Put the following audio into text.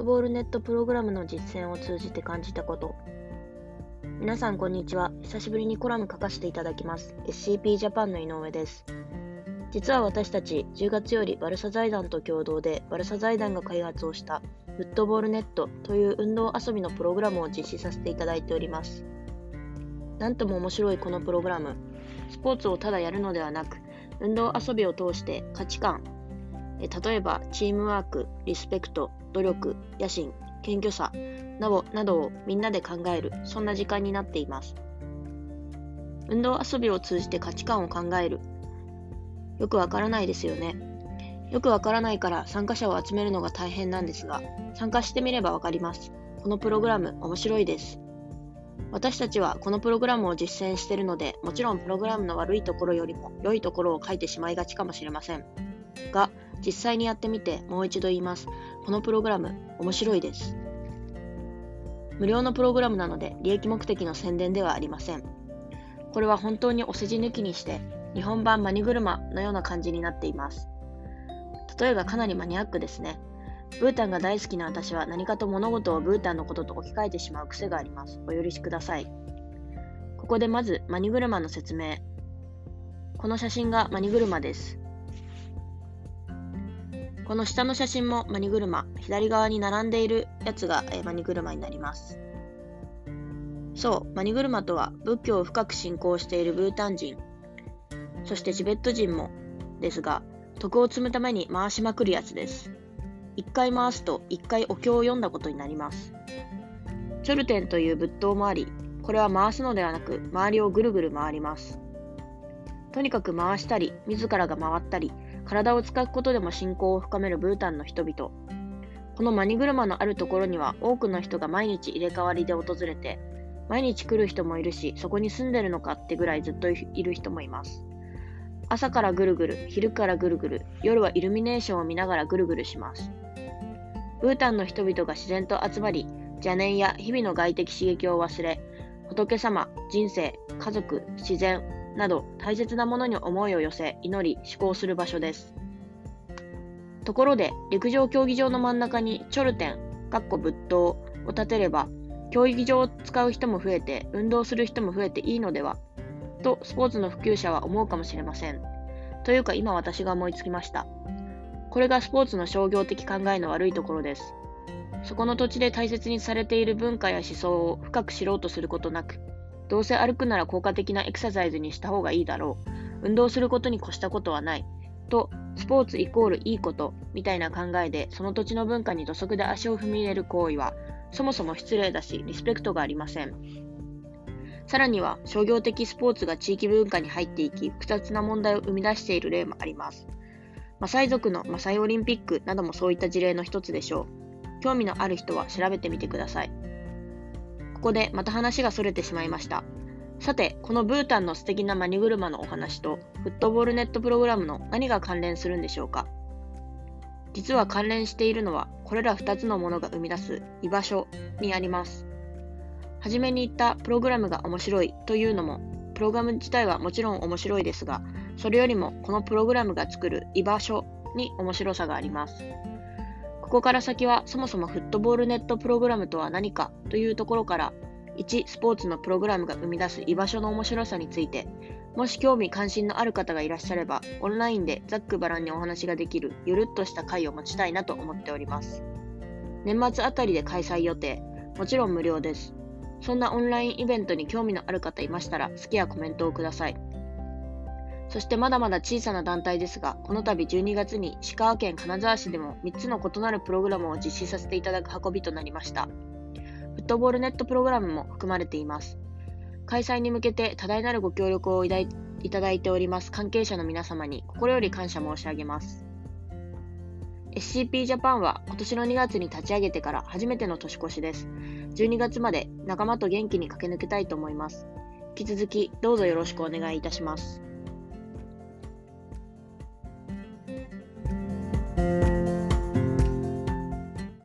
トボールネットプログラムの実践を通じて感じたこと。皆さんこんにちは。久しぶりにコラム書かせていただきます。SCP ジャパンの井上です。実は私たち10月よりバルサ財団と共同でバルサ財団が開発をしたフットボールネットという運動遊びのプログラムを実施させていただいております。なんとも面白いこのプログラム。スポーツをただやるのではなく運動遊びを通して価値観例えばチームワーク、リスペクト、努力、野心、謙虚さなどなどをみんなで考える、そんな時間になっています。運動遊びを通じて価値観を考える。よくわからないですよね。よくわからないから参加者を集めるのが大変なんですが、参加してみればわかります。このプログラム面白いです。私たちはこのプログラムを実践しているので、もちろんプログラムの悪いところよりも良いところを書いてしまいがちかもしれません。が、実際にやってみてもう一度言います。このプログラム面白いです。無料のプログラムなので利益目的の宣伝ではありません。これは本当にお世辞抜きにして日本版マニ車のような感じになっています。例えがかなりマニアックですね。ブータンが大好きな私は何かと物事をブータンのことと置き換えてしまう癖があります。お許しください。ここでまずマニ車の説明。この写真がマニ車です。この下の写真もマニ車、左側に並んでいるやつが、えマニ車になります。そう、マニ車とは仏教を深く信仰しているブータン人、そしてチベット人もですが、徳を積むために回しまくるやつです。一回回すと一回お経を読んだことになります。チョルテンという仏塔もあり、これは回すのではなく、周りをぐるぐる回ります。とにかく回したり、自らが回ったり、体を使うことでも信仰を深めるブータンの人々。このマニ車のあるところには多くの人が毎日入れ替わりで訪れて、毎日来る人もいるし、そこに住んでるのかってぐらいずっといる人もいます。朝からぐるぐる、昼からぐるぐる、夜はイルミネーションを見ながらぐるぐるします。ブータンの人々が自然と集まり、邪念や日々の外的刺激を忘れ、仏様、人生、家族、自然、など大切なものに思いを寄せ祈り思考する場所です。ところで陸上競技場の真ん中にチョルテン、かっこ仏塔を建てれば競技場を使う人も増えて運動する人も増えていいのではとスポーツの普及者は思うかもしれません。というか今私が思いつきました。これがスポーツの商業的考えの悪いところです。そこの土地で大切にされている文化や思想を深く知ろうとすることなく、どうせ歩くなら効果的なエクササイズにした方がいいだろう。運動することに越したことはない。と、スポーツイコールいいことみたいな考えでその土地の文化に土足で足を踏み入れる行為はそもそも失礼だしリスペクトがありません。さらには商業的スポーツが地域文化に入っていき複雑な問題を生み出している例もあります。マサイ族のマサイオリンピックなどもそういった事例の一つでしょう。興味のある人は調べてみてください。ここでまた話がそれてしまいました。さて、このブータンの素敵なマニ車のお話とフットボールネットプログラムの何が関連するんでしょうか実は関連しているのは、これら2つのものが生み出す居場所にあります。はじめに言ったプログラムが面白いというのも、プログラム自体はもちろん面白いですが、それよりもこのプログラムが作る居場所に面白さがあります。ここから先はそもそもフットボールネットプログラムとは何かというところから1スポーツのプログラムが生み出す居場所の面白さについて。もし興味関心のある方がいらっしゃればオンラインでざっくばらんにお話ができるゆるっとした回を持ちたいなと思っております。年末あたりで開催予定。もちろん無料です。そんなオンラインイベントに興味のある方いましたら好きやコメントをください。そしてまだまだ小さな団体ですが、この度12月に石川県金沢市でも3つの異なるプログラムを実施させていただく運びとなりました。フットボールネットプログラムも含まれています。開催に向けて多大なるご協力をいただいております関係者の皆様に心より感謝申し上げます。SCP ジャパンは今年の2月に立ち上げてから初めての年越しです。12月まで仲間と元気に駆け抜けたいと思います。引き続きどうぞよろしくお願いいたします。